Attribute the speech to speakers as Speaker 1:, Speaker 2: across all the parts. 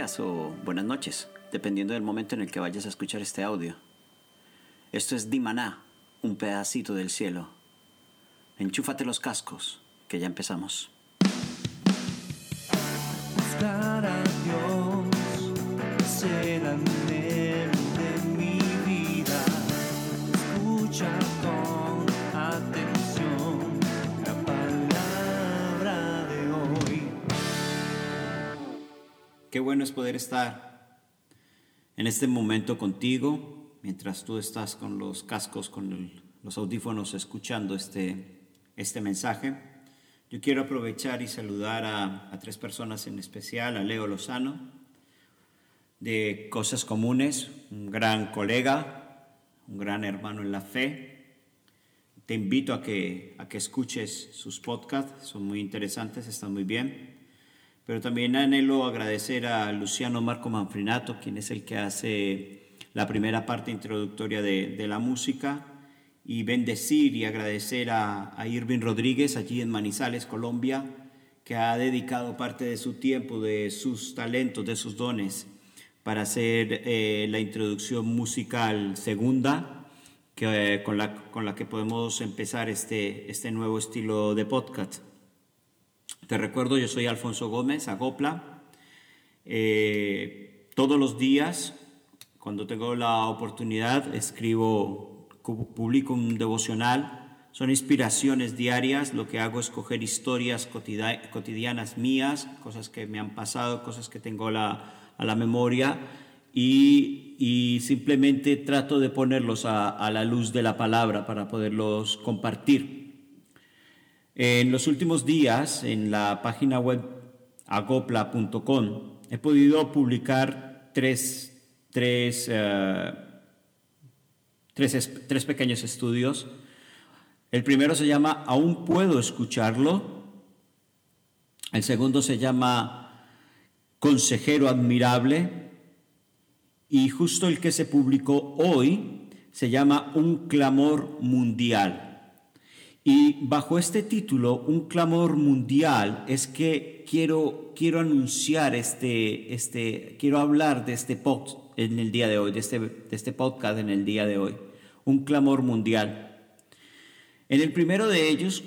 Speaker 1: O buenas noches, dependiendo del momento en el que vayas a escuchar este audio. Esto es Dimaná, un pedacito del cielo. Enchúfate los cascos, que ya empezamos. Bueno es poder estar en este momento contigo, mientras tú estás con los cascos, con los audífonos escuchando este, este mensaje. Yo quiero aprovechar y saludar a, a tres personas en especial, a Leo Lozano, de Cosas Comunes, un gran colega, un gran hermano en la fe. Te invito a que, a que escuches sus podcasts, son muy interesantes, están muy bien. Pero también anhelo agradecer a Luciano Marco Manfrinato, quien es el que hace la primera parte introductoria de, de la música, y bendecir y agradecer a, a Irving Rodríguez allí en Manizales, Colombia, que ha dedicado parte de su tiempo, de sus talentos, de sus dones, para hacer eh, la introducción musical segunda, que, eh, con, la, con la que podemos empezar este, este nuevo estilo de podcast. Te recuerdo, yo soy Alfonso Gómez, Agopla. Eh, todos los días, cuando tengo la oportunidad, escribo, publico un devocional. Son inspiraciones diarias. Lo que hago es coger historias cotidianas mías, cosas que me han pasado, cosas que tengo la, a la memoria. Y, y simplemente trato de ponerlos a, a la luz de la palabra para poderlos compartir. En los últimos días, en la página web agopla.com, he podido publicar tres, tres, eh, tres, es- tres pequeños estudios. El primero se llama Aún puedo escucharlo. El segundo se llama Consejero admirable. Y justo el que se publicó hoy se llama Un clamor mundial. Y bajo este título, Un clamor mundial, es que quiero, quiero anunciar este, este, quiero hablar de este pod en el día de hoy, este, este podcast en el día de hoy. Un clamor mundial. En el primero de ellos,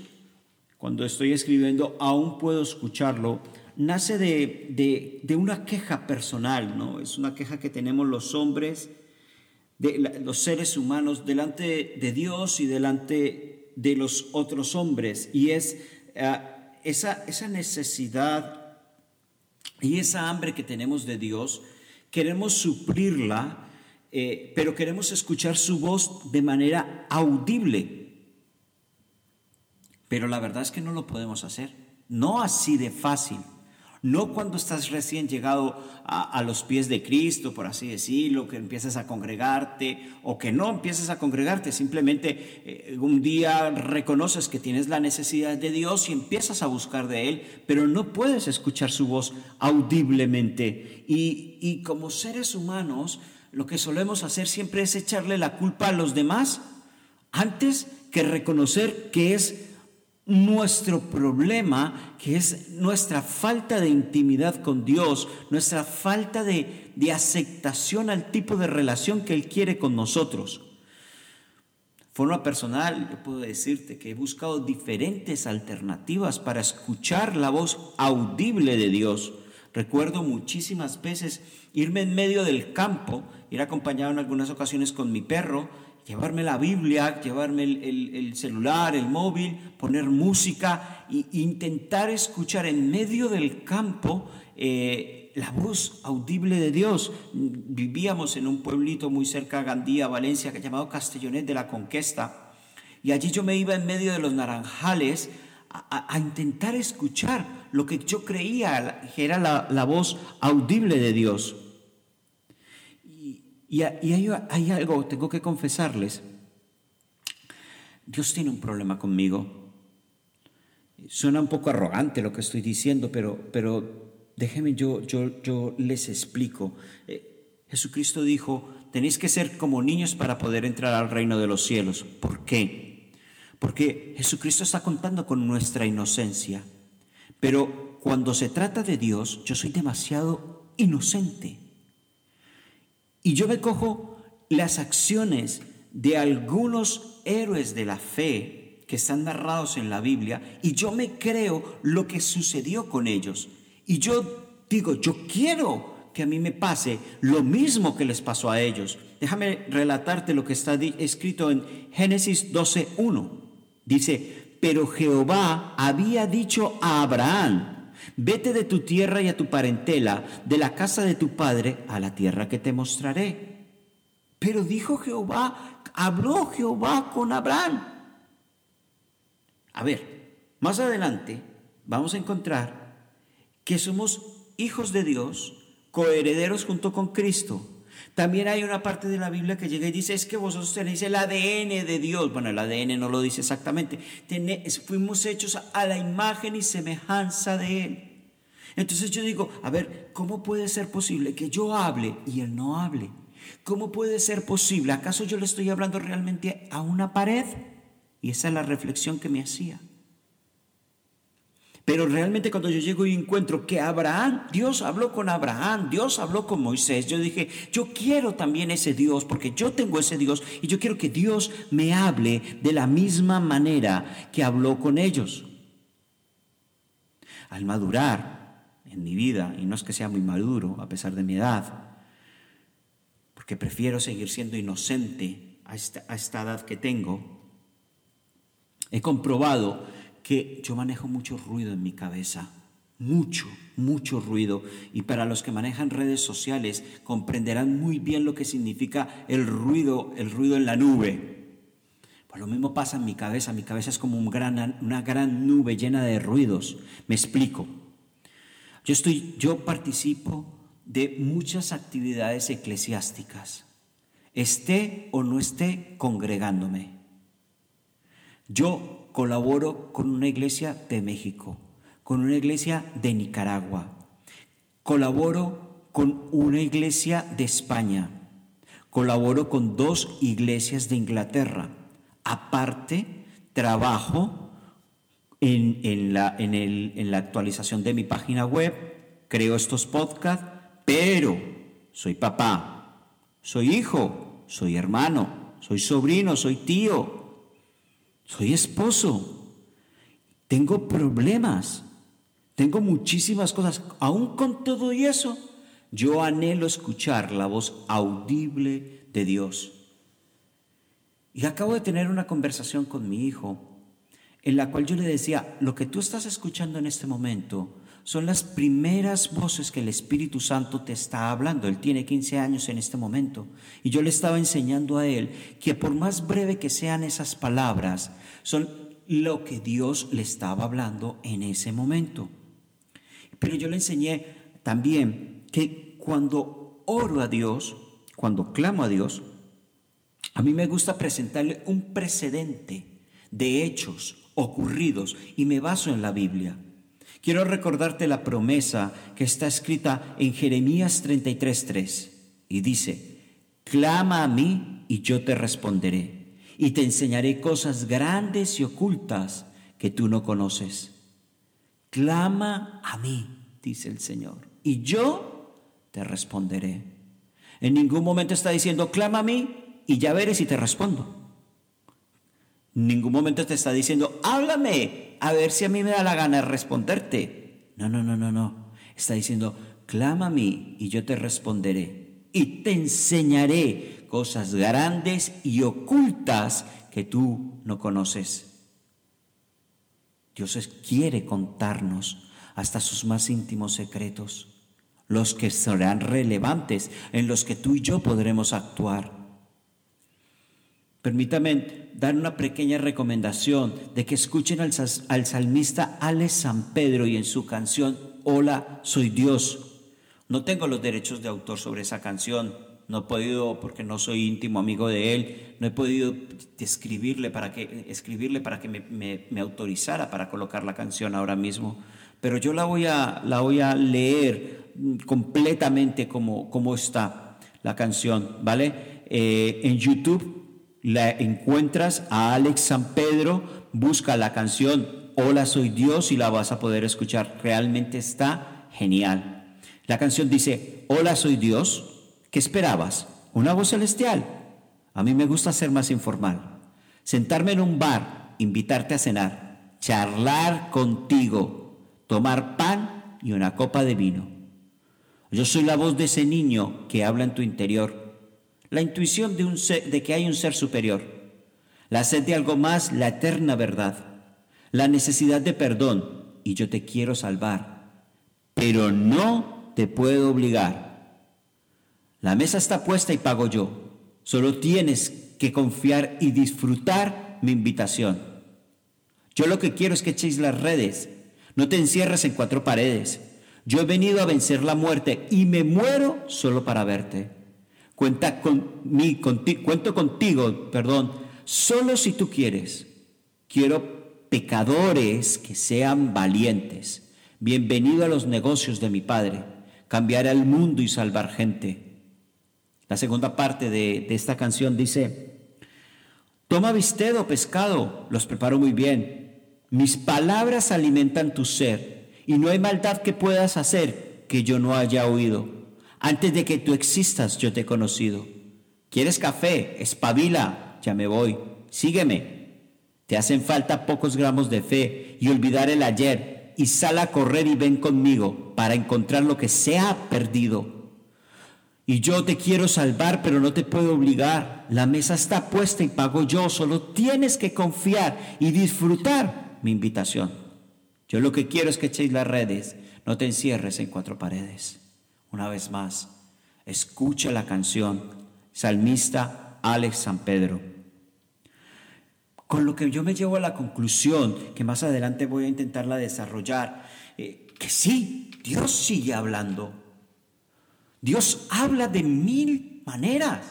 Speaker 1: cuando estoy escribiendo, aún puedo escucharlo, nace de, de- una queja personal, ¿no? Es una queja que tenemos los hombres, de los seres humanos, delante de Dios y delante de los otros hombres. Y es eh, esa, esa necesidad y esa hambre que tenemos de Dios, queremos suplirla, eh, pero queremos escuchar su voz de manera audible. Pero la verdad es que no lo podemos hacer. No así de fácil. No cuando estás recién llegado a, los pies de Cristo, por así decirlo, que empiezas a congregarte o que no empiezas a congregarte, simplemente eh, un día reconoces que tienes la necesidad de Dios y empiezas a buscar de Él, pero no puedes escuchar su voz audiblemente. Y, y como seres humanos, lo que solemos hacer siempre es echarle la culpa a los demás antes que reconocer que es nuestro problema, que es nuestra falta de intimidad con Dios, nuestra falta de, de aceptación al tipo de relación que Él quiere con nosotros. Forma personal, yo puedo decirte que he buscado diferentes alternativas para escuchar la voz audible de Dios. Recuerdo muchísimas veces irme en medio del campo, ir acompañado en algunas ocasiones con mi perro, llevarme la Biblia, llevarme el, el- el celular, el móvil, poner música e intentar escuchar en medio del campo eh, la voz audible de Dios. Vivíamos en un pueblito muy cerca a Gandía, Valencia, llamado Castellonet de la Conquista. Y allí yo me iba en medio de los naranjales a intentar escuchar lo que yo creía que era la, la voz audible de Dios. Y, hay, hay algo, tengo que confesarles. Dios tiene un problema conmigo. Suena un poco arrogante lo que estoy diciendo, pero, pero déjenme yo les explico. Eh, Jesucristo dijo, tenéis que ser como niños para poder entrar al reino de los cielos. ¿Por qué? Porque Jesucristo está contando con nuestra inocencia. Pero cuando se trata de Dios, yo soy demasiado inocente. Y yo me cojo las acciones de algunos héroes de la fe que están narrados en la Biblia y yo me creo lo que sucedió con ellos. Y yo digo, yo quiero que a mí me pase lo mismo que les pasó a ellos. Déjame relatarte lo que está escrito en Génesis 12.1. Dice, pero Jehová había dicho a Abraham, vete de tu tierra y a tu parentela, de la casa de tu padre, a la tierra que te mostraré. Pero dijo Jehová, habló Jehová con Abraham. A ver, más adelante vamos a encontrar que somos hijos de Dios, coherederos junto con Cristo. También hay una parte de la Biblia que llega y dice, es que vosotros tenéis el ADN de Dios. Bueno, el ADN no lo dice exactamente. fuimos hechos a la imagen y semejanza de Él. Entonces yo digo, a ver, ¿cómo puede ser posible que yo hable y Él no hable? ¿Cómo puede ser posible? ¿Acaso yo le estoy hablando realmente a una pared? Y esa es la reflexión que me hacía. Pero realmente cuando yo llego y encuentro que Abraham, Dios habló con Abraham, Dios habló con Moisés, yo dije, yo quiero también ese Dios, porque yo tengo ese Dios y yo quiero que Dios me hable de la misma manera que habló con ellos. Al madurar en mi vida, y no es que sea muy maduro a pesar de mi edad, porque prefiero seguir siendo inocente a esta, a esta edad que tengo, he comprobado que yo manejo mucho ruido en mi cabeza, mucho, mucho ruido. Y para los que manejan redes sociales comprenderán muy bien lo que significa el ruido, el ruido en la nube. Pues lo mismo pasa en mi cabeza, mi cabeza es como un gran, una gran nube llena de ruidos. Me explico. Yo, estoy, yo participo de muchas actividades eclesiásticas, esté o no esté congregándome. Yo colaboro con una iglesia de México, con una iglesia de Nicaragua, colaboro con una iglesia de España, colaboro con dos iglesias de Inglaterra. Aparte, trabajo en, la, actualización de mi página web, creo estos podcasts, pero soy papá, soy hijo, soy hermano, soy sobrino, soy tío, soy esposo, tengo problemas, tengo muchísimas cosas. Aún con todo y eso, yo anhelo escuchar la voz audible de Dios. Y acabo de tener una conversación con mi hijo en la cual yo le decía, lo que tú estás escuchando en este momento son las primeras voces que el Espíritu Santo te está hablando. Él tiene 15 años en este momento. Y yo le estaba enseñando a él que por más breve que sean esas palabras, son lo que Dios le estaba hablando en ese momento. Pero yo le enseñé también que cuando oro a Dios, cuando clamo a Dios, a mí me gusta presentarle un precedente de hechos ocurridos y me baso en la Biblia. Quiero recordarte la promesa que está escrita en Jeremías 33:3 y dice, clama a mí y yo te responderé y te enseñaré cosas grandes y ocultas que tú no conoces. Clama a mí, dice el Señor, y yo te responderé. En ningún momento está diciendo, clama a mí y ya veré si te respondo. En ningún momento te está diciendo, háblame a ver si a mí me da la gana de responderte. No, no, no, no, no. Está diciendo, clama a mí y yo te responderé. Y te enseñaré cosas grandes y ocultas que tú no conoces. Dios quiere contarnos hasta sus más íntimos secretos, los que serán relevantes, en los que tú y yo podremos actuar. Permítame dar una pequeña recomendación de que escuchen al, salmista Alex San Pedro y en su canción Hola, soy Dios. No tengo los derechos de autor sobre esa canción, no he podido, porque no soy íntimo amigo de él, no he podido escribirle para que, escribirle para que me, autorizara para colocar la canción ahora mismo. Pero yo la voy a, la voy a leer completamente como, como está la canción, ¿vale? Eh, en YouTube la encuentras a Alex San Pedro, busca la canción Hola, soy Dios y la vas a poder escuchar. Realmente está genial. La canción dice, Hola, soy Dios. ¿Qué esperabas? ¿Una voz celestial? A mí me gusta ser más informal. Sentarme en un bar, invitarte a cenar, charlar contigo, tomar pan y una copa de vino. Yo soy la voz de ese niño que habla en tu interior, la intuición de, un de que hay un ser superior, la sed de algo más, la eterna verdad, la necesidad de perdón y yo te quiero salvar, pero no te puedo obligar. La mesa está puesta y pago yo. Solo tienes que confiar y disfrutar mi invitación. Yo lo que quiero es que echéis las redes, no te encierres en cuatro paredes. Yo he venido a vencer la muerte y me muero solo para verte. Cuenta con mí, cuento contigo, perdón, solo si tú quieres. Quiero pecadores que sean valientes. Bienvenido a los negocios de mi Padre. Cambiar al mundo y salvar gente. La segunda parte de, esta canción dice, toma bistec o pescado, los preparo muy bien. Mis palabras alimentan tu ser y no hay maldad que puedas hacer que yo no haya oído. Antes de que tú existas, yo te he conocido. ¿Quieres café? Espabila, ya me voy. Sígueme. Te hacen falta pocos gramos de fe y olvidar el ayer y sal a correr y ven conmigo para encontrar lo que se ha perdido. Y yo te quiero salvar, pero no te puedo obligar. La mesa está puesta y pago yo. Solo tienes que confiar y disfrutar mi invitación. Yo lo que quiero es que echéis las redes, no te encierres en cuatro paredes. Una vez más, escucha la canción, salmista Alex San Pedro. Con lo que yo me llevo a la conclusión, que más adelante voy a intentarla desarrollar, eh, que sí, Dios sigue hablando. Dios habla de mil maneras.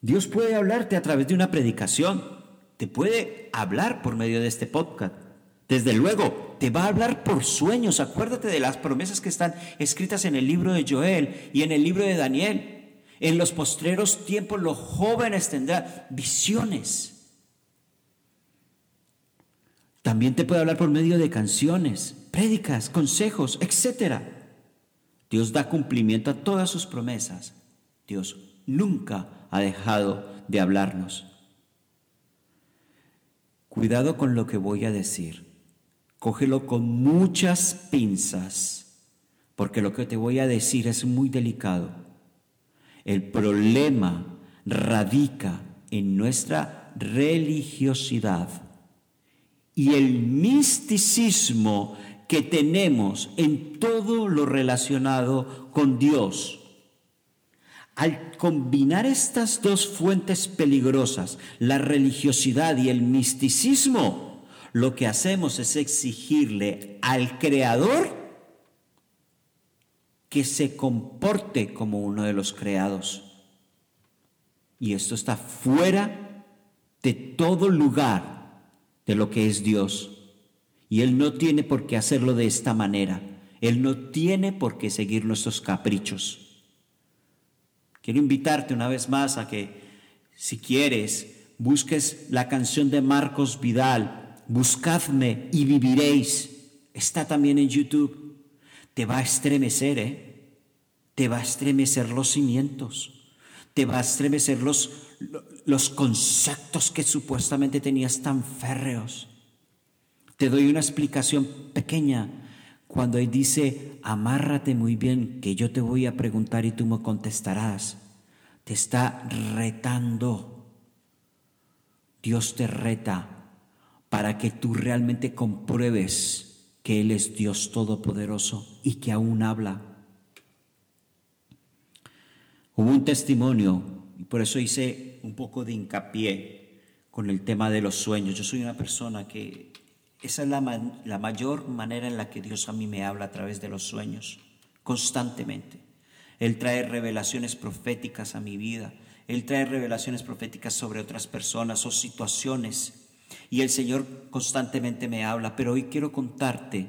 Speaker 1: Dios puede hablarte a través de una predicación, te puede hablar por medio de este podcast desde luego, te va a hablar por sueños. Acuérdate de las promesas que están escritas en el libro de Joel y en el libro de Daniel. En los postreros tiempos los jóvenes tendrán visiones. También te puede hablar por medio de canciones, prédicas, consejos, etc. Dios da cumplimiento a todas sus promesas. Dios nunca ha dejado de hablarnos. Cuidado con lo que voy a decir. Cógelo con muchas pinzas, porque lo que te voy a decir es muy delicado. El problema radica en nuestra religiosidad y el misticismo que tenemos en todo lo relacionado con Dios. Al combinar estas dos fuentes peligrosas, la religiosidad y el misticismo, lo que hacemos es exigirle al creador que se comporte como uno de los creados. Y esto está fuera de todo lugar de lo que es Dios. Y Él no tiene por qué hacerlo de esta manera. Él no tiene por qué seguir nuestros caprichos. Quiero invitarte una vez más a que, si quieres, busques la canción de Marcos Vidal, buscadme y viviréis. Está también en YouTube. Te va a estremecer, ¿eh? Te va a estremecer los cimientos. Te va a estremecer los, los conceptos que supuestamente tenías tan férreos. Te doy una explicación pequeña. Cuando él dice, amárrate muy bien, que yo te voy a preguntar y tú me contestarás, te está retando. Dios te reta para que tú realmente compruebes que Él es Dios Todopoderoso y que aún habla. Hubo un testimonio, y por eso hice un poco de hincapié con el tema de los sueños. Yo soy una persona que esa es la, la mayor manera en la que Dios a mí me habla a través de los sueños, constantemente. Él trae revelaciones proféticas a mi vida. Él trae revelaciones proféticas sobre otras personas o situaciones y el Señor constantemente me habla, pero hoy quiero contarte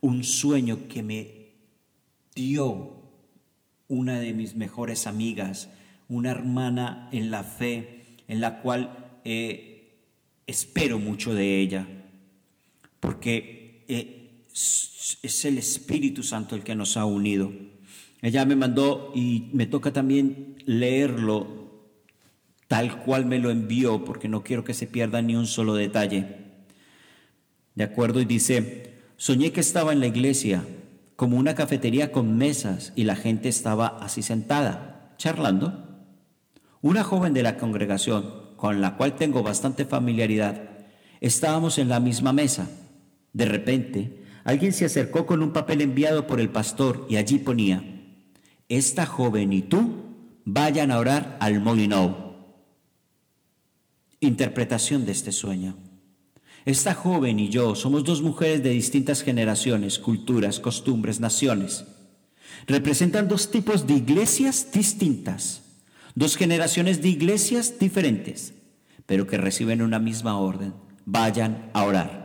Speaker 1: un sueño que me dio una de mis mejores amigas, una hermana en la fe, en la cual eh, espero mucho de ella. Porque eh, es el Espíritu Santo el que nos ha unido. Ella me mandó y me toca también leerlo tal cual me lo envió, porque no quiero que se pierda ni un solo detalle. ¿De acuerdo? Y dice, soñé que estaba en la iglesia, como una cafetería con mesas, y la gente estaba así sentada, charlando. Una joven de la congregación, con la cual tengo bastante familiaridad, estábamos en la misma mesa. De repente, alguien se acercó con un papel enviado por el pastor y allí ponía, esta joven y tú vayan a orar al Molinó. Interpretación de este sueño. Esta joven y yo somos dos mujeres de distintas generaciones, culturas, costumbres, naciones. Representan dos tipos de iglesias distintas, dos generaciones de iglesias diferentes, pero que reciben una misma orden. Vayan a orar.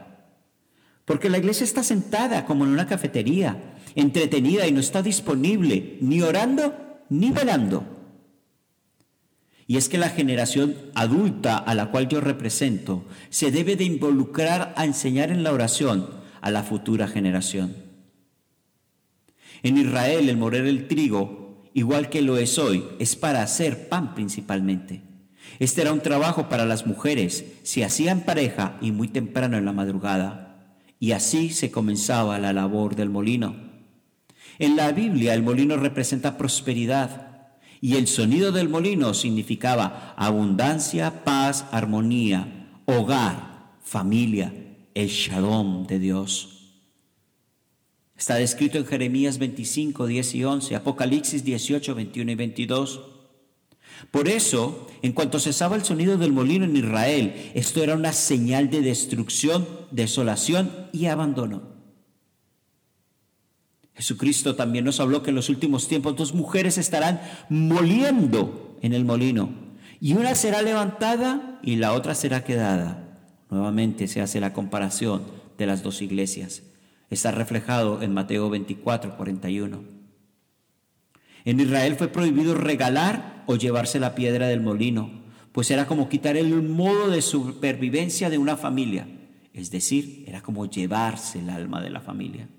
Speaker 1: Porque la iglesia está sentada como en una cafetería, entretenida y no está disponible, ni orando ni velando. Y es que la generación adulta a la cual yo represento se debe de involucrar a enseñar en la oración a la futura generación. En Israel el moler el trigo, igual que lo es hoy, es para hacer pan principalmente. Este era un trabajo para las mujeres, se hacía en pareja y muy temprano en la madrugada. Y así se comenzaba la labor del molino. En la Biblia el molino representa prosperidad, y el sonido del molino significaba abundancia, paz, armonía, hogar, familia, el shalom de Dios. Está descrito en Jeremías 25, 10 y 11, Apocalipsis 18, 21 y 22. Por eso, en cuanto cesaba el sonido del molino en Israel, esto era una señal de destrucción, desolación y abandono. Jesucristo también nos habló que en los últimos tiempos dos mujeres estarán moliendo en el molino y una será levantada y la otra será quedada. Nuevamente se hace la comparación de las dos iglesias. Está reflejado en Mateo 24, 41. En Israel fue prohibido regalar o llevarse la piedra del molino, pues era como quitar el modo de supervivencia de una familia, es decir, era como llevarse el alma de la familia.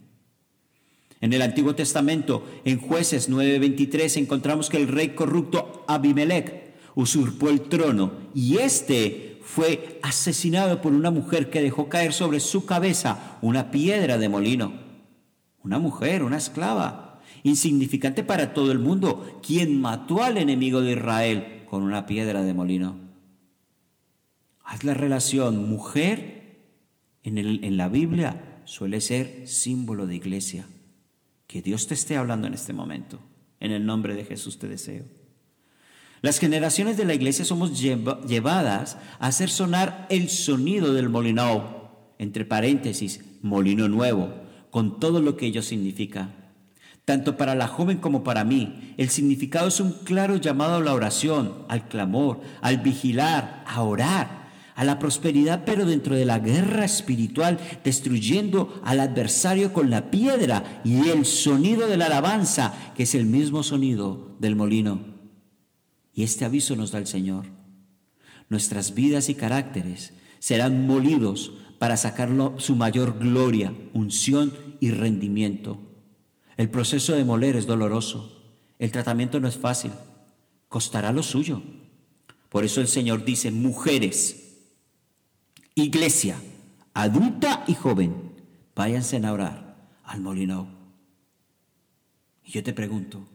Speaker 1: En el Antiguo Testamento, en jueces 9:23, encontramos que el rey corrupto Abimelech usurpó el trono y este fue asesinado por una mujer que dejó caer sobre su cabeza una piedra de molino. Una mujer, una esclava, insignificante para todo el mundo, quien mató al enemigo de Israel con una piedra de molino. Haz la relación mujer en, en la Biblia suele ser símbolo de iglesia. Que Dios te esté hablando en este momento. En el nombre de Jesús te deseo. Las generaciones de la iglesia somos llevadas a hacer sonar el sonido del molino, entre paréntesis, molino nuevo, con todo lo que ello significa. Tanto para la joven como para mí, el significado es un claro llamado a la oración, al clamor, al vigilar, a orar, a la prosperidad, pero dentro de la guerra espiritual, destruyendo al adversario con la piedra y el sonido de la alabanza, que es el mismo sonido del molino. Y este aviso nos da el Señor. Nuestras vidas y caracteres serán molidos para sacarlo su mayor gloria, unción y rendimiento. El proceso de moler es doloroso. El tratamiento no es fácil. Costará lo suyo. Por eso el Señor dice, mujeres, Iglesia, adulta y joven, váyanse a orar al molino. Y yo te pregunto,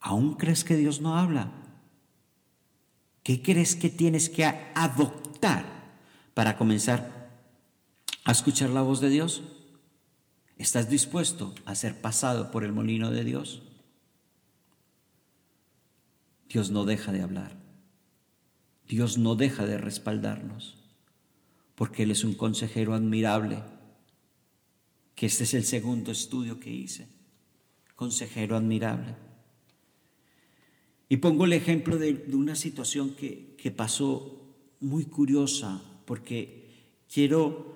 Speaker 1: ¿aún crees que Dios no habla? ¿Qué crees que tienes que adoptar para comenzar a escuchar la voz de Dios? ¿Estás dispuesto a ser pasado por el molino de Dios? Dios no deja de hablar. Dios no deja de respaldarnos porque Él es un consejero admirable, que este es el segundo estudio que hice, consejero admirable. Y pongo el ejemplo de, una situación que, que pasó muy curiosa, porque quiero,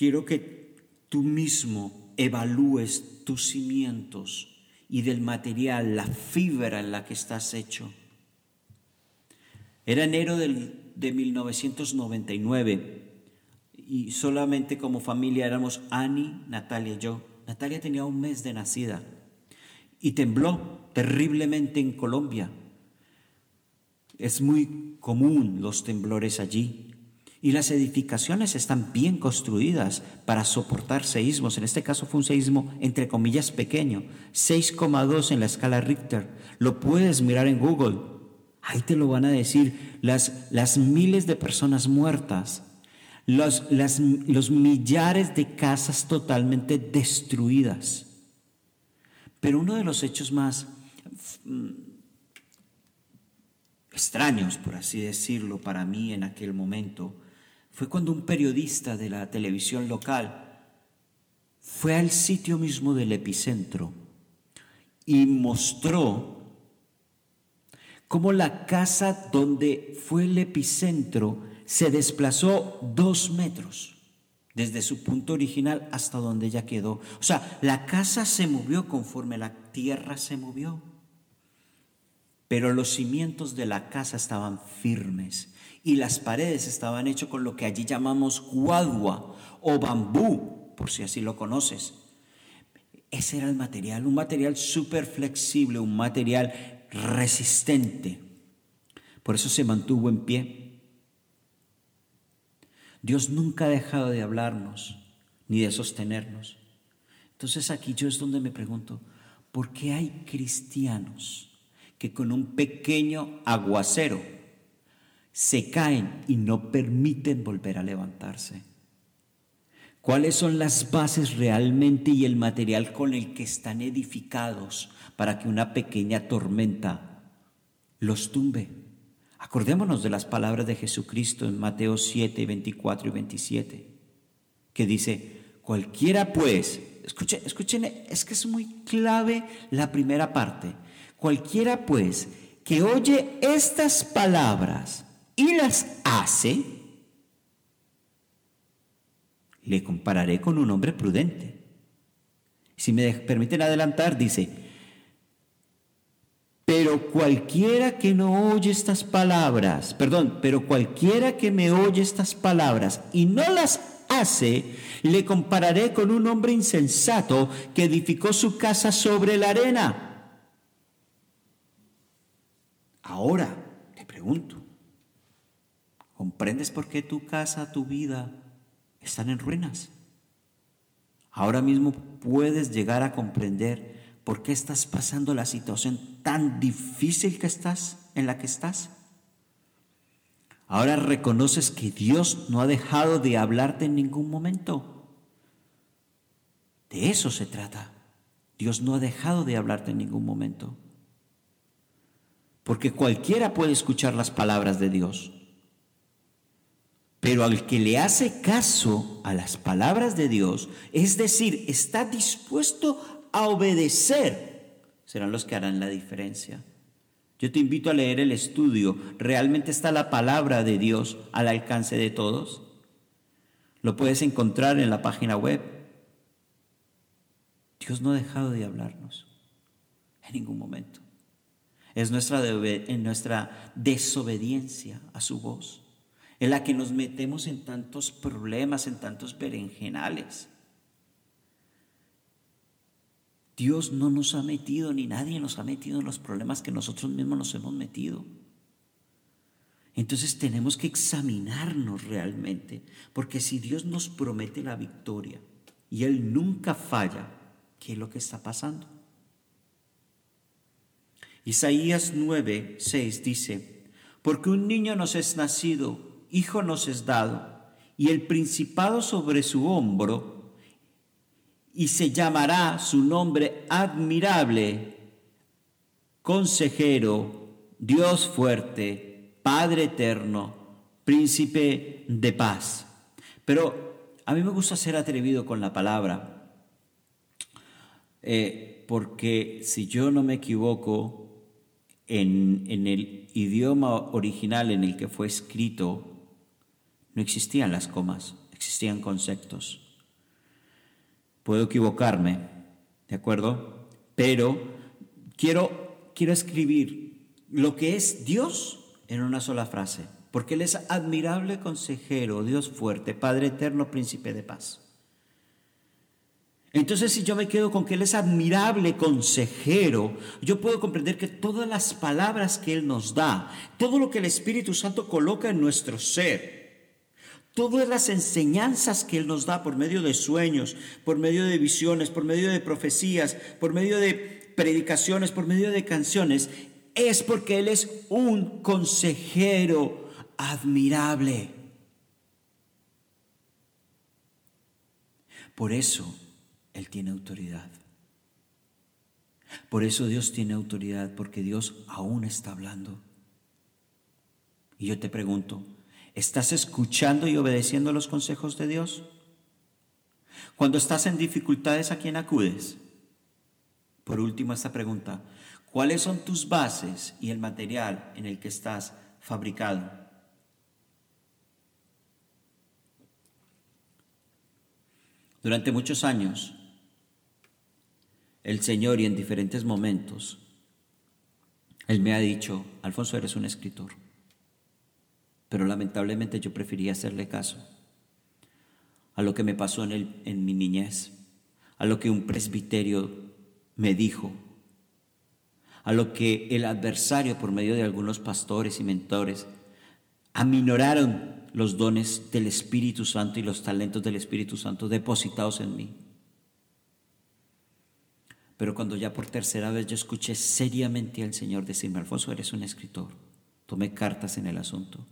Speaker 1: quiero que tú mismo evalúes tus cimientos y del material, la fibra en la que estás hecho. Era enero del, de 1999 y solamente como familia éramos Annie, Natalia y yo. Natalia tenía un mes de nacida y tembló terriblemente en Colombia. Es muy común los temblores allí. Y las edificaciones están bien construidas para soportar seísmos. En este caso fue un seísmo entre comillas pequeño, 6,2 en la escala Richter. Lo puedes mirar en Google. Ahí te lo van a decir las, las miles de personas muertas, los, las, los millares de casas totalmente destruidas. Pero uno de los hechos más mm, extraños, por así decirlo, para mí en aquel momento, fue cuando un periodista de la televisión local fue al sitio mismo del epicentro y mostró cómo la casa donde fue el epicentro se desplazó dos metros desde su punto original hasta donde ella quedó. O sea, la casa se movió conforme la tierra se movió, pero los cimientos de la casa estaban firmes y las paredes estaban hechas con lo que allí llamamos guadua o bambú, por si así lo conoces. Ese era el material, un material súper flexible, un material resistente. Por eso se mantuvo en pie. Dios nunca ha dejado de hablarnos ni de sostenernos. Entonces aquí yo es donde me pregunto, ¿por qué hay cristianos que con un pequeño aguacero se caen y no permiten volver a levantarse. ¿Cuáles son las bases realmente y el material con el que están edificados para que una pequeña tormenta los tumbe? Acordémonos de las palabras de Jesucristo en Mateo 7, 24 y 27, que dice, cualquiera pues, escuchen, escuchen, es que es muy clave la primera parte, cualquiera pues que oye estas palabras y las hace, le compararé con un hombre prudente. Si me permiten adelantar, dice, pero cualquiera que no oye estas palabras, perdón, pero cualquiera que me oye estas palabras y no las hace, le compararé con un hombre insensato que edificó su casa sobre la arena. Ahora, te pregunto, ¿Comprendes por qué tu casa, tu vida están en ruinas? Ahora mismo puedes llegar a comprender por qué estás pasando la situación tan difícil que estás, en la que estás. Ahora reconoces que Dios no ha dejado de hablarte en ningún momento. De eso se trata. Dios no ha dejado de hablarte en ningún momento. Porque cualquiera puede escuchar las palabras de Dios. Pero al que le hace caso a las palabras de Dios, es decir, está dispuesto a obedecer, serán los que harán la diferencia. Yo te invito a leer el estudio. ¿Realmente está la palabra de Dios al alcance de todos? Lo puedes encontrar en la página web. Dios no ha dejado de hablarnos en ningún momento. Es nuestra, en nuestra desobediencia a su voz en la que nos metemos en tantos problemas, en tantos berenjenales. Dios no nos ha metido, ni nadie nos ha metido en los problemas que nosotros mismos nos hemos metido. Entonces tenemos que examinarnos realmente, porque si Dios nos promete la victoria y Él nunca falla, ¿qué es lo que está pasando? Isaías 9, 6 dice, porque un niño nos es nacido, hijo nos es dado, y el principado sobre su hombro, y se llamará su nombre admirable, consejero, Dios fuerte, Padre eterno, príncipe de paz. Pero a mí me gusta ser atrevido con la palabra, eh, porque si yo no me equivoco, en, el idioma original en el que fue escrito, no existían las comas, existían conceptos. Puedo equivocarme, ¿de acuerdo? Pero quiero, quiero escribir lo que es Dios en una sola frase. porque Él es admirable consejero, Dios fuerte, Padre eterno, príncipe de paz. Entonces, si yo me quedo con que Él es admirable consejero, yo puedo comprender que todas las palabras que Él nos da, todo lo que el Espíritu Santo coloca en nuestro ser, todas las enseñanzas que Él nos da por medio de sueños, por medio de visiones, por medio de profecías, por medio de predicaciones, por medio de canciones, es porque Él es un consejero admirable. Por eso, él tiene autoridad. Por eso Dios tiene autoridad, porque Dios aún está hablando. Y yo te pregunto, ¿estás escuchando y obedeciendo los consejos de Dios? Cuando estás en dificultades, ¿a quién acudes? Por último, esta pregunta, ¿cuáles son tus bases y el material en el que estás fabricado? Durante muchos años, el Señor y en diferentes momentos, Él me ha dicho, Alfonso, eres un escritor. Pero lamentablemente yo prefería hacerle caso a lo que me pasó en, el, en mi niñez, a lo que un presbiterio me dijo, a lo que el adversario por medio de algunos pastores y mentores aminoraron los dones del Espíritu Santo y los talentos del Espíritu Santo depositados en mí. Pero cuando ya por tercera vez yo escuché seriamente al Señor decirme, Alfonso, eres un escritor, tomé cartas en el asunto.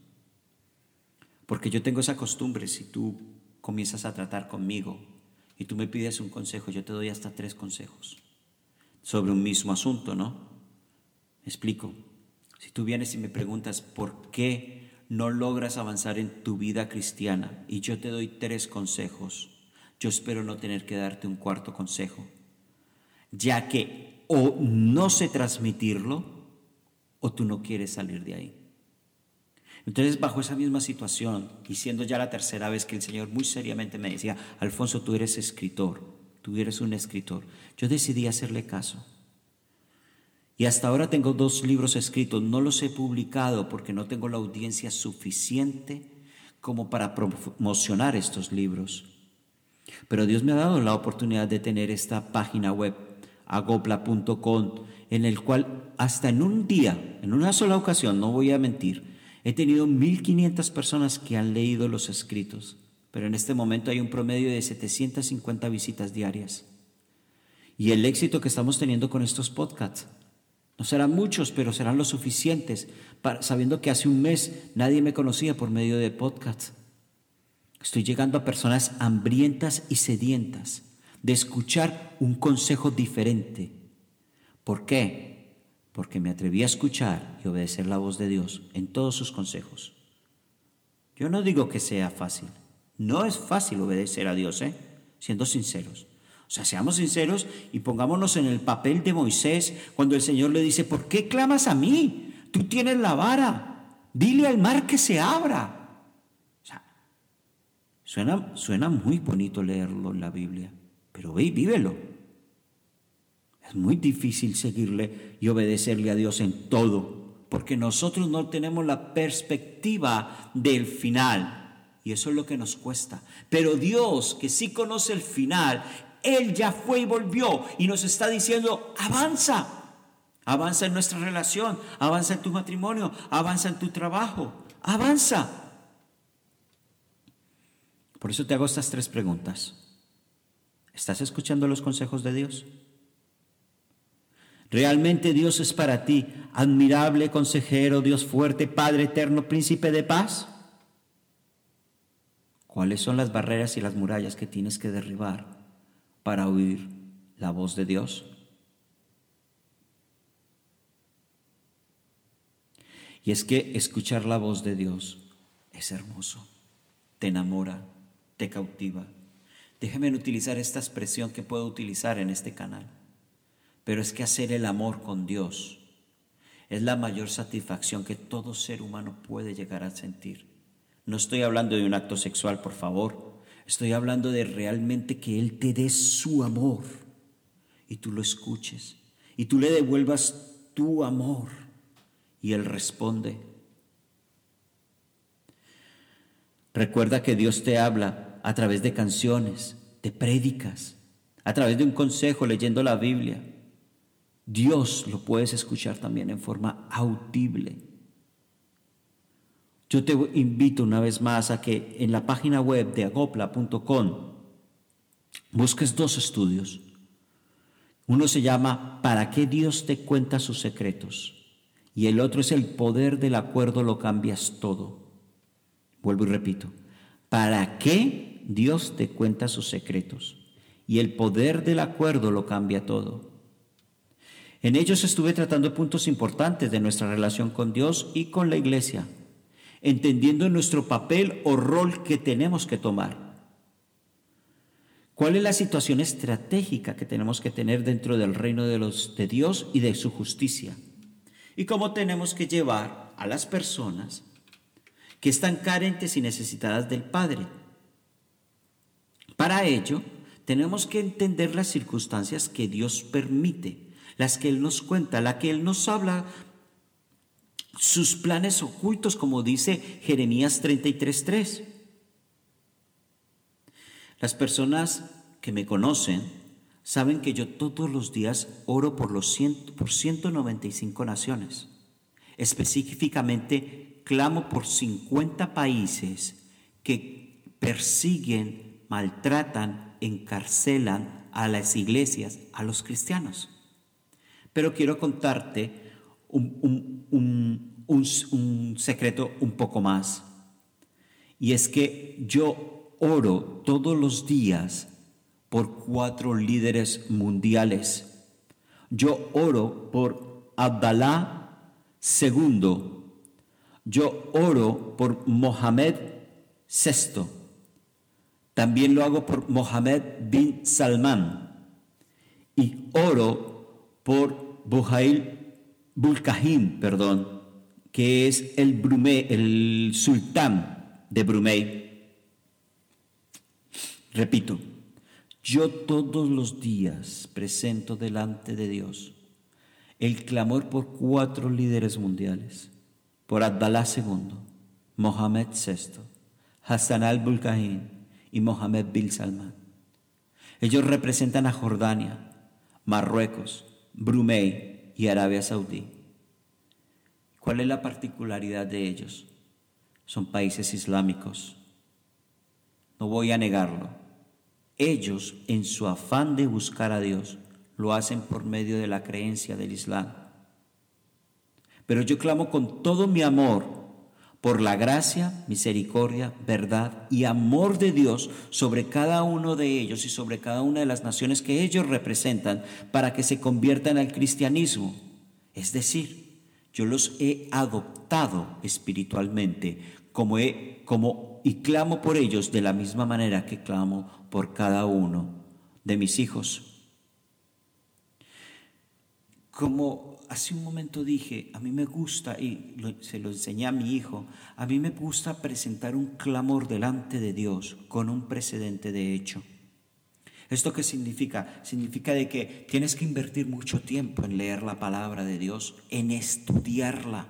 Speaker 1: Porque yo tengo esa costumbre, si tú comienzas a tratar conmigo y tú me pides un consejo, yo te doy hasta tres consejos sobre un mismo asunto, ¿no? Me explico. Si tú vienes y me preguntas por qué no logras avanzar en tu vida cristiana y yo te doy tres consejos, yo espero no tener que darte un cuarto consejo ya que o no sé transmitirlo o tú no quieres salir de ahí. Entonces, bajo esa misma situación, y siendo ya la tercera vez que el Señor muy seriamente me decía, Alfonso, tú eres escritor, tú eres un escritor, yo decidí hacerle caso. Y hasta ahora tengo dos libros escritos, no los he publicado porque no tengo la audiencia suficiente como para promocionar estos libros. Pero Dios me ha dado la oportunidad de tener esta página web agopla.com, en el cual hasta en un día, en una sola ocasión, no voy a mentir, he tenido 1.500 personas que han leído los escritos, pero en este momento hay un promedio de 750 visitas diarias. Y el éxito que estamos teniendo con estos podcasts, no serán muchos, pero serán los suficientes, sabiendo que hace un mes nadie me conocía por medio de podcasts. Estoy llegando a personas hambrientas y sedientas de escuchar un consejo diferente. ¿Por qué? Porque me atreví a escuchar y obedecer la voz de Dios en todos sus consejos. Yo no digo que sea fácil. No es fácil obedecer a Dios, ¿eh? siendo sinceros. O sea, seamos sinceros y pongámonos en el papel de Moisés cuando el Señor le dice, ¿por qué clamas a mí? Tú tienes la vara. Dile al mar que se abra. O sea, suena, suena muy bonito leerlo en la Biblia pero ve y vívelo. Es muy difícil seguirle y obedecerle a Dios en todo, porque nosotros no tenemos la perspectiva del final, y eso es lo que nos cuesta. Pero Dios, que sí conoce el final, Él ya fue y volvió y nos está diciendo, avanza, avanza en nuestra relación, avanza en tu matrimonio, avanza en tu trabajo, avanza. Por eso te hago estas tres preguntas. ¿Estás escuchando los consejos de Dios? ¿Realmente Dios es para ti admirable consejero, Dios fuerte, Padre eterno, príncipe de paz? ¿Cuáles son las barreras y las murallas que tienes que derribar para oír la voz de Dios? Y es que escuchar la voz de Dios es hermoso, te enamora, te cautiva Déjeme utilizar esta expresión que puedo utilizar en este canal. Pero es que hacer el amor con Dios es la mayor satisfacción que todo ser humano puede llegar a sentir. No estoy hablando de un acto sexual, por favor. Estoy hablando de realmente que Él te dé su amor y tú lo escuches y tú le devuelvas tu amor y Él responde. Recuerda que Dios te habla a través de canciones, de prédicas, a través de un consejo leyendo la Biblia. Dios lo puedes escuchar también en forma audible. Yo te invito una vez más a que en la página web de agopla.com busques dos estudios. Uno se llama ¿Para qué Dios te cuenta sus secretos? Y el otro es el poder del acuerdo lo cambias todo. Vuelvo y repito. ¿Para qué Dios te cuenta sus secretos? Y el poder del acuerdo lo cambia todo. En ellos estuve tratando puntos importantes de nuestra relación con Dios y con la iglesia entendiendo nuestro papel o rol que tenemos que tomar. ¿Cuál es la situación estratégica que tenemos que tener dentro del reino de, los, de Dios y de su justicia? Y cómo tenemos que llevar a las personas que están carentes y necesitadas del Padre. Para ello, tenemos que entender las circunstancias que Dios permite, las que Él nos cuenta, la que Él nos habla sus planes ocultos, como dice Jeremías 33.3. Las personas que me conocen saben que yo todos los días oro por los ciento, por 195 naciones. Específicamente clamo por 50 países que persiguen, maltratan, encarcelan a las iglesias, a los cristianos. Pero quiero contarte un, un, secreto un poco más. Y es que yo oro todos los días por cuatro líderes mundiales. Yo oro por Abdalá II. Yo oro por Mohamed VI. También lo hago por Mohamed bin Salman. Y oro por Buhail Bulcahim, perdón, que es el, Brunei, el sultán de Brunei. Repito, yo todos los días presento delante de Dios el clamor por cuatro líderes mundiales, por Abdalá II, Mohamed VI, Hassan al-Bulcahim y Mohamed bin Salman. Ellos representan a Jordania, Marruecos, Brunei, y Arabia Saudí. ¿Cuál es la particularidad de ellos? Son países islámicos. No voy a negarlo. Ellos, en su afán de buscar a Dios, lo hacen por medio de la creencia del Islam. Pero yo clamo con todo mi amor por la gracia, misericordia, verdad y amor de Dios sobre cada uno de ellos y sobre cada una de las naciones que ellos representan para que se conviertan al cristianismo. Es decir, yo los he adoptado espiritualmente como, como y clamo por ellos de la misma manera que clamo por cada uno de mis hijos. Como hace un momento dije, a mí me gusta, y se lo enseñé a mi hijo, a mí me gusta presentar un clamor delante de Dios con un precedente de hecho. ¿Esto qué significa? Significa de que tienes que invertir mucho tiempo en leer la palabra de Dios, en estudiarla.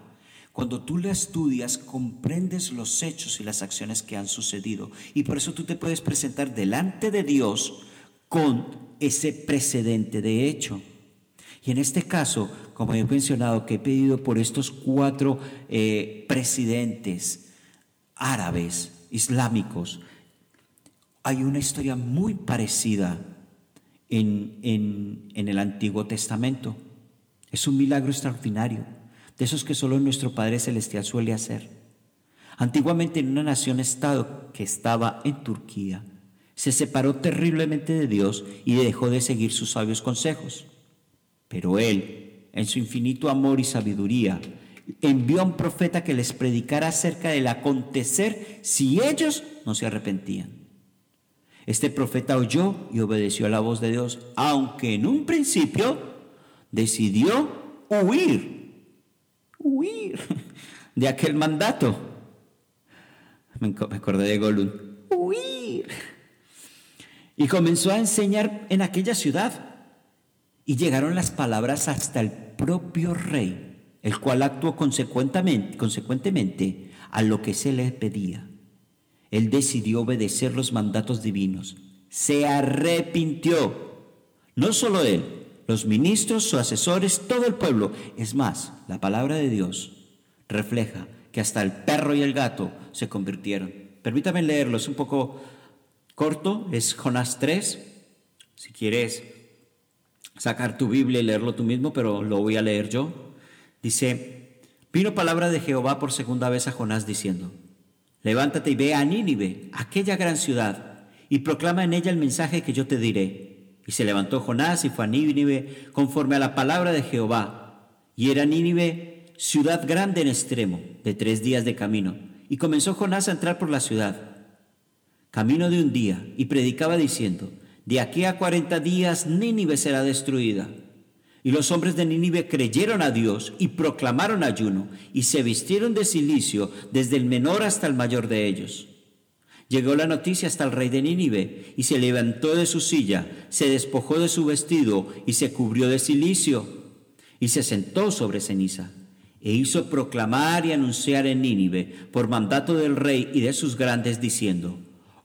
Speaker 1: Cuando tú la estudias, comprendes los hechos y las acciones que han sucedido. Y por eso tú te puedes presentar delante de Dios con ese precedente de hecho. Y en este caso, como he mencionado, que he pedido por estos cuatro eh, presidentes árabes, islámicos, hay una historia muy parecida en, en el Antiguo Testamento. Es un milagro extraordinario, de esos que solo nuestro Padre Celestial suele hacer. Antiguamente en una nación-estado que estaba en Turquía, se separó terriblemente de Dios y dejó de seguir sus sabios consejos. Pero Él, en su infinito amor y sabiduría, envió a un profeta que les predicara acerca del acontecer si ellos no se arrepentían. Este profeta oyó y obedeció a la voz de Dios, aunque en un principio decidió huir, huir de aquel mandato. Me acordé de Gollum, huir. Y comenzó a enseñar en aquella ciudad y llegaron las palabras hasta el propio rey, el cual actuó consecuentemente, consecuentemente a lo que se le pedía. Él decidió obedecer los mandatos divinos. Se arrepintió. No solo él, los ministros, sus asesores, todo el pueblo. Es más, la palabra de Dios refleja que hasta el perro y el gato se convirtieron. Permítame leerlo, es un poco corto, es Jonás 3. Si quieres sacar tu Biblia y leerlo tú mismo, pero lo voy a leer yo. Dice, vino palabra de Jehová por segunda vez a Jonás diciendo, levántate y ve a Nínive, aquella gran ciudad, y proclama en ella el mensaje que yo te diré. Y se levantó Jonás y fue a Nínive conforme a la palabra de Jehová. Y era Nínive ciudad grande en extremo, de tres días de camino. Y comenzó Jonás a entrar por la ciudad, camino de un día, y predicaba diciendo, de aquí a cuarenta días Nínive será destruida. Y los hombres de Nínive creyeron a Dios y proclamaron ayuno, y se vistieron de silicio desde el menor hasta el mayor de ellos. Llegó la noticia hasta el rey de Nínive, y se levantó de su silla, se despojó de su vestido y se cubrió de silicio, y se sentó sobre ceniza, e hizo proclamar y anunciar en Nínive, por mandato del rey y de sus grandes, diciendo,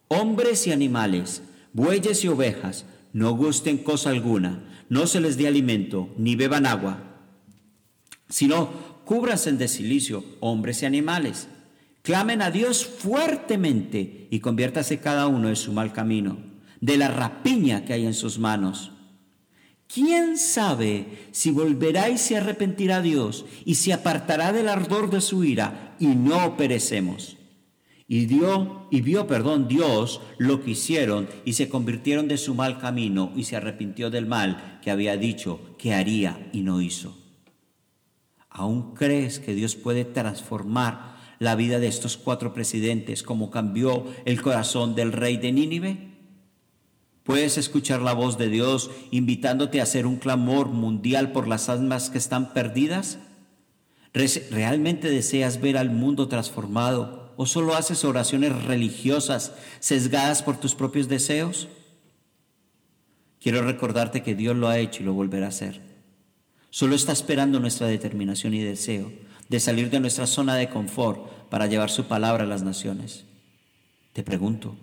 Speaker 1: Hombres y animales, bueyes y ovejas, no gusten cosa alguna, no se les dé alimento, ni beban agua, sino cúbranse de silicio, hombres y animales. Clamen a Dios fuertemente y conviértase cada uno de su mal camino, de la rapiña que hay en sus manos. ¿Quién sabe si volverá y se arrepentirá Dios y se apartará del ardor de su ira y no perecemos? Y dio y vio, perdón, Dios lo que hicieron y se convirtieron de su mal camino y se arrepintió del mal que había dicho que haría y no hizo. ¿Aún crees que Dios puede transformar la vida de estos cuatro presidentes como cambió el corazón del rey de Nínive? Puedes escuchar la voz de Dios invitándote a hacer un clamor mundial por las almas que están perdidas. ¿Realmente deseas ver al mundo transformado? O solo haces oraciones religiosas sesgadas por tus propios deseos? Quiero recordarte que Dios lo ha hecho y lo volverá a hacer. Solo está esperando nuestra determinación y deseo de salir de nuestra zona de confort para llevar su palabra a las naciones. Te pregunto,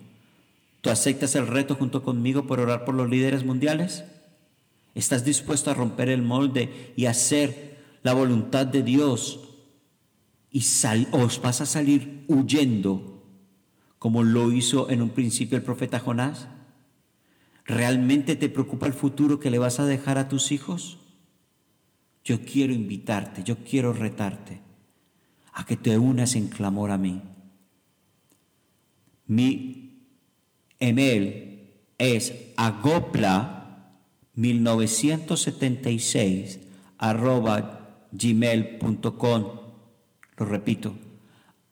Speaker 1: ¿tú aceptas el reto junto conmigo por orar por los líderes mundiales? ¿Estás dispuesto a romper el molde y hacer la voluntad de Dios y os vas a salir huyendo como lo hizo en un principio el profeta Jonás? ¿Realmente te preocupa el futuro que le vas a dejar a tus hijos? Yo quiero invitarte, yo quiero retarte a que te unas en clamor a mí. Mi email es agopla 1976 arroba gmail.com lo repito,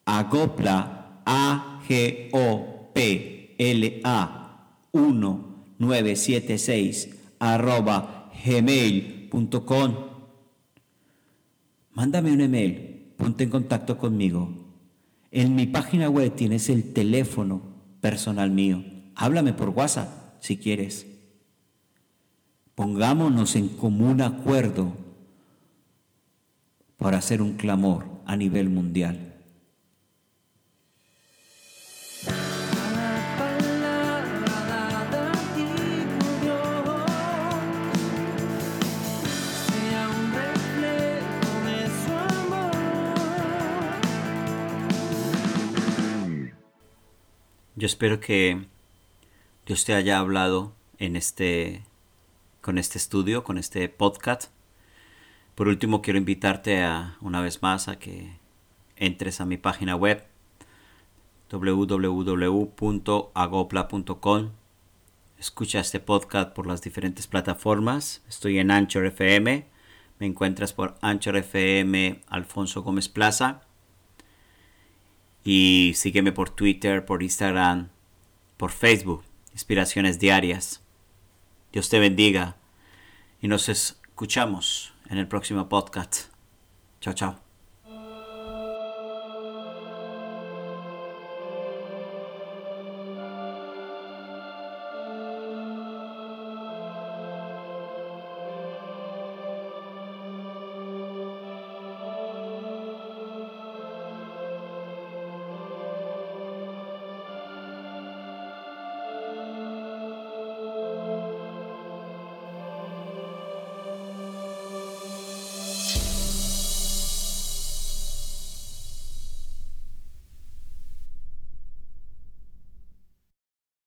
Speaker 1: agopla, A-G-O-P-L-A 1976 arroba gmail.com. Mándame un email, ponte en contacto conmigo. En mi página web tienes el teléfono personal mío. Háblame por WhatsApp si quieres. Pongámonos en común acuerdo para hacer un clamor a nivel mundial. Yo espero que Dios te haya hablado en este con este estudio, con este podcast por último, quiero invitarte a, una vez más a que entres a mi página web www.agopla.com. Escucha este podcast por las diferentes plataformas. Estoy en Anchor FM. Me encuentras por Anchor FM Alfonso Gómez Plaza. Y sígueme por Twitter, por Instagram, por Facebook. Inspiraciones diarias. Dios te bendiga y nos escuchamos en el próximo podcast. Chao, chao.